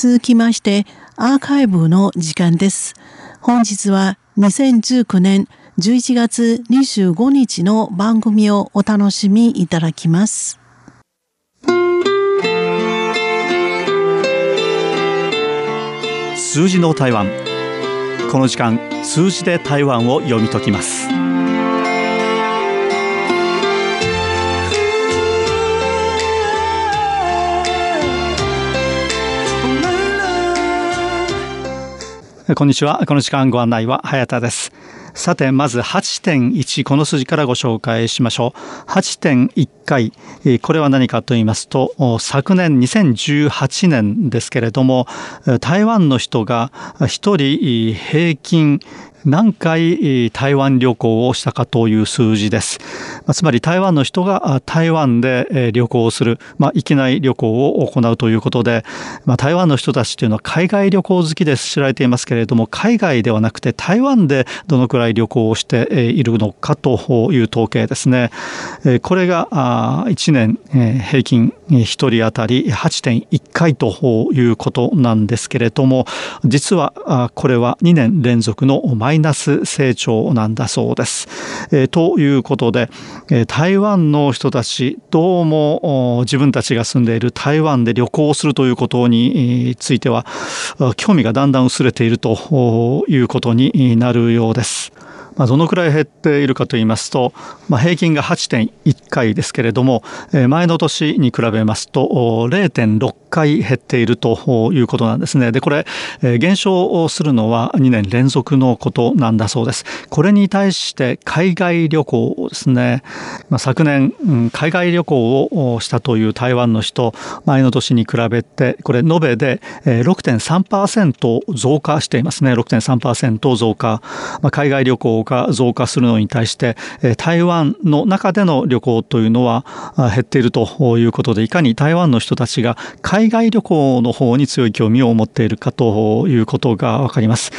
続きましてアーカイブの時間です。本日は2019年11月25日の番組をお楽しみいただきます。数字の台湾この時間数字で台湾を読み解きます。こんにちは。この時間ご案内は早田です。さて、まず8.1、この数字からご紹介しましょう。8.1回、これは何かと言いますと、昨年2018年ですけれども、台湾の人が1人平均何回台湾旅行をしたかという数字です。つまり台湾の人が台湾で旅行をする、まあ、域内旅行を行うということで、まあ、台湾の人たちというのは海外旅行好きで知られていますけれども、海外ではなくて台湾でどのくらい旅行をしているのかという統計ですね。これが1年平均1人当たり8.1回ということなんですけれども、実はこれは2年連続のマイナス成長なんだそうです。えー、ということで、えー、台湾の人たちどうも自分たちが住んでいる台湾で旅行するということについては興味がだんだん薄れているということになるようです。まあ、どのくらい減っているかと言いますと、まあ、平均が8.1回ですけれども、前の年に比べますと0.6回減っているということなんですね。で、これ、減少するのは2年連続のことなんだそうです。これに対して海外旅行をですね、まあ、昨年、海外旅行をしたという台湾の人、前の年に比べて、これ延べで6.3%増加していますね。6.3%増加。まあ、海外旅行が増加するのに対して、台湾の中での旅行というのは減っているということで、いかに台湾の人たちが海海外旅行の方に強い興味を持っているかということがわかります。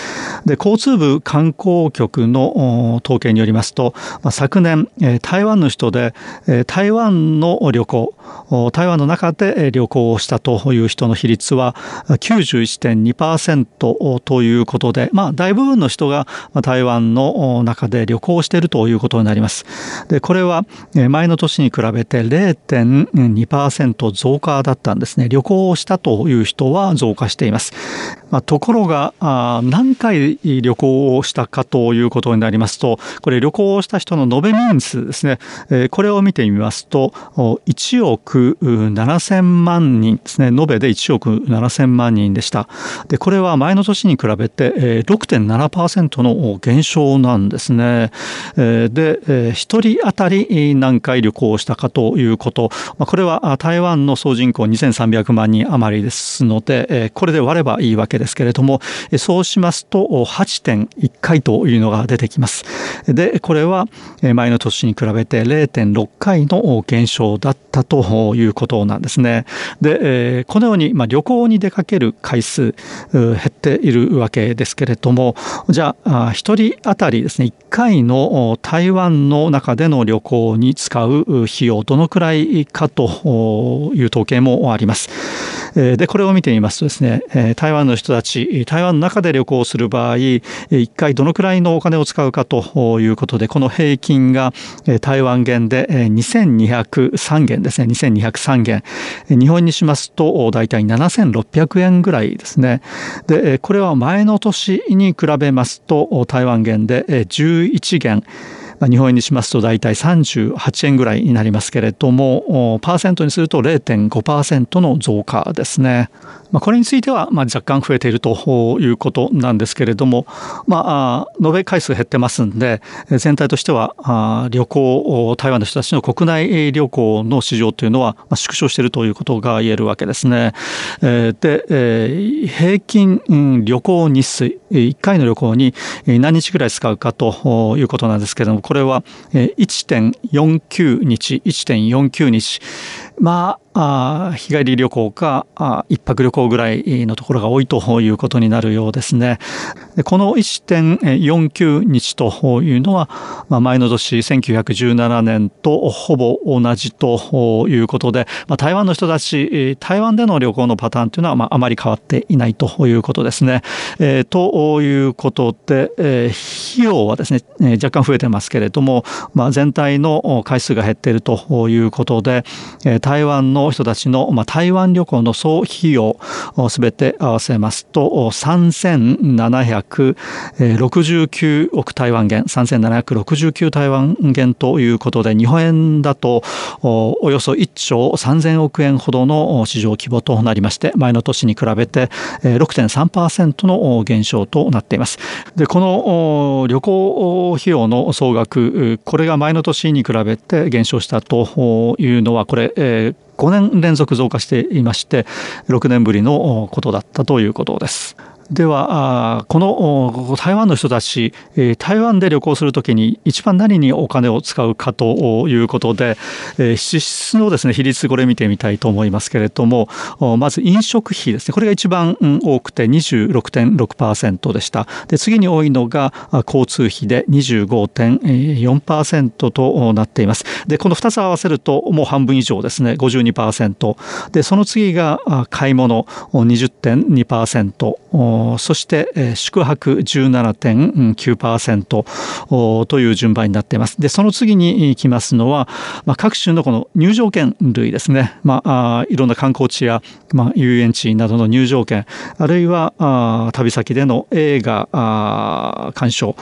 で、交通部観光局の統計によりますと、昨年、台湾の人で台湾の旅行、台湾の中で旅行をしたという人の比率は91.2%ということで、まあ、大部分の人が台湾の中で旅行しているということになります。で、これは前の年に比べて0.2%増加だったんですね。旅行をしたという人は増加しています。まあ、ところが何回旅行をしたかということになりますと、これ旅行をした人の延べ人数ですね。これを見てみますと、1億7000万人ですね。延べで1億7000万人でした。で、これは前の年に比べて6.7%の減少なんですね。で、1人当たり何回旅行をしたかということ、これは台湾の総人口2300万人余りですので、これで割ればいいわけですけれども、そうしますと8.1回というのが出てきます。で、これは前の年に比べて0.6回の減少だったということなんですね。で、このように旅行に出かける回数減っているわけですけれども、じゃあ1人当たりですね、1回の台湾の中での旅行に使う費用、どのくらいかという統計もあります。で、これを見てみますとですね、台湾の人たち、台湾の中で旅行する場合、1回どのくらいのお金を使うかということで、この平均が台湾元で2203元ですね、2203元。日本にしますと、大体7600円ぐらいですね。で、これは前の年に比べますと、台湾元で11元。日本円にしますと大体38円ぐらいになりますけれども、パーセントにすると0.5%の増加ですね。まあ、これについてはまあ若干増えているということなんですけれども、まあ、延べ回数減ってますんで、全体としては旅行、台湾の人たちの国内旅行の市場というのは縮小しているということが言えるわけですね。で、平均旅行日数、1回の旅行に何日ぐらい使うかということなんですけれども、これは1.49日、1.49日、まあ、日帰り旅行か一泊旅行ぐらいのところが多いということになるようですね。この1.49日というのは、まあ、前の年1917年とほぼ同じということで、まあ、台湾の人たち台湾での旅行のパターンというのは、まあ、あまり変わっていないということですね。えー、ということで、えー、費用はですね若干増えてますけれども、まあ、全体の回数が減っているということで台湾の人たちの、まあ、台湾旅行の総費用すべて合わせますと3769億台湾元3769台湾元ということで日本円だとおよそ1兆3000億円ほどの市場規模となりまして前の年に比べて6.3%の減少となっています。でこの旅行費用の総額これが前の年に比べて減少したというのはこれ、えー5年連続増加していまして6年ぶりのことだったということです。ではこの台湾の人たち台湾で旅行するときに一番何にお金を使うかということで支出のですね比率これ見てみたいと思いますけれどもまず飲食費ですね。これが一番多くて26.6%でした。で次に多いのが交通費で25.4%となっています。でこの2つ合わせるともう半分以上ですね。52%でその次が買い物。20.2%そして、宿泊17.9%という順番になっています。で、その次に来ますのは、まあ、各種のこの入場券類ですね。まあ、いろんな観光地や、まあ、遊園地などの入場券、あるいは旅先での映画鑑賞、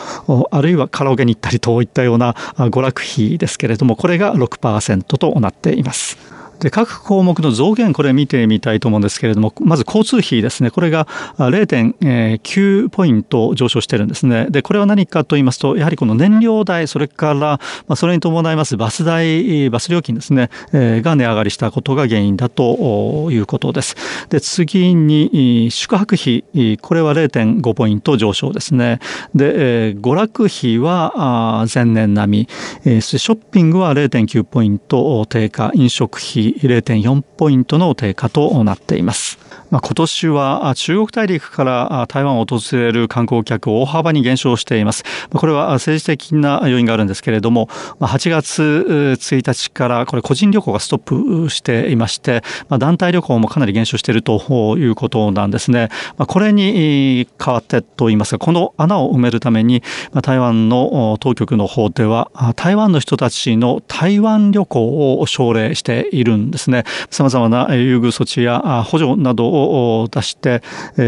あるいはカラオケに行ったりといったような娯楽費ですけれども、これが6%となっています。で各項目の増減これ見てみたいと思うんですけれどもまず交通費ですね。これが0.9ポイント上昇してるんですね。でこれは何かと言いますとやはりこの燃料代それから、まあ、それに伴いますバス代バス料金ですね、えー、が値上がりしたことが原因だということです。で次に宿泊費これは0.5ポイント上昇ですね。で、えー、娯楽費は前年並み、えー、ショッピングは0.9ポイント低下。飲食費り0.4ポイントの低下となっています。まあ、今年は中国大陸から台湾を訪れる観光客大幅に減少しています。これは政治的な要因があるんですけれども、8月1日からこれ個人旅行がストップしていまして、団体旅行もかなり減少しているということなんですね。これに代わってと言いますか、この穴を埋めるために台湾の当局の方では台湾の人たちの台湾旅行を奨励しているんですね。様々な優遇措置や補助などを出して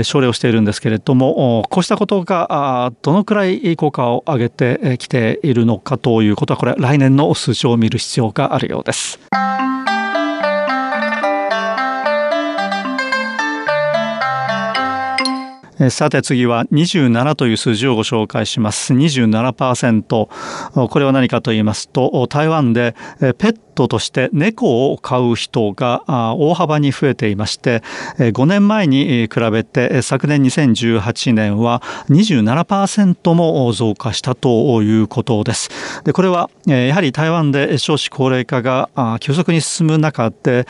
奨励をしているんですけれどもこうしたことがどのくらい効果を上げてきているのかということはこれ来年の数字を見る必要があるようです。さて次は27という数字をご紹介します。27%。これは何かと言いますと、台湾でペットとして猫を飼う人が大幅に増えていまして5年前に比べて昨年2018年は27%も増加したということです。でこれはやはり台湾で少子高齢化が急速に進む中で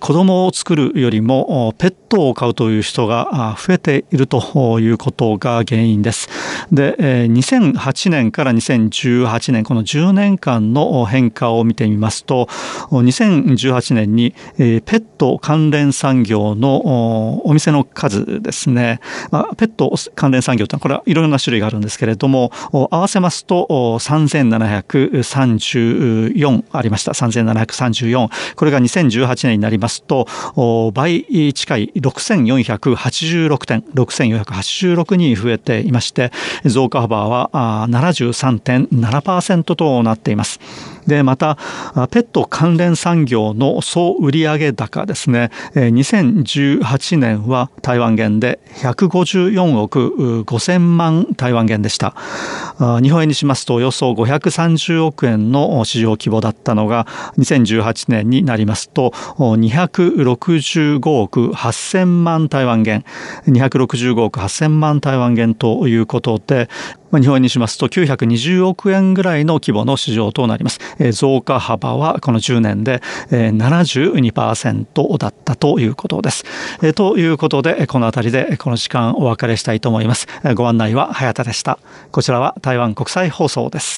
子供を作るよりもペットを飼うという人が増えているということが原因です。で2008年から2018年この10年間の変化を見てみますとと2018年にペット関連産業のお店の数ですね、まあ、ペット関連産業というのはこれはいろいろな種類があるんですけれども合わせますと3734ありました。3734これが2018年になりますと倍近い6486点。6486に増えていまして増加幅は73.7%となっています。でまたペット関連産業の総売上高ですね。2018年は台湾元で154億5000万台湾元でした。日本円にしますとおよそ530億円の市場規模だったのが2018年になりますと265億8000万台湾元。265億8000万台湾元ということで日本にしますと920億円ぐらいの規模の市場となります。増加幅はこの10年で72%だったということです。ということで、この辺りでこの時間お別れしたいと思います。ご案内は早田でした。こちらは台湾国際放送です。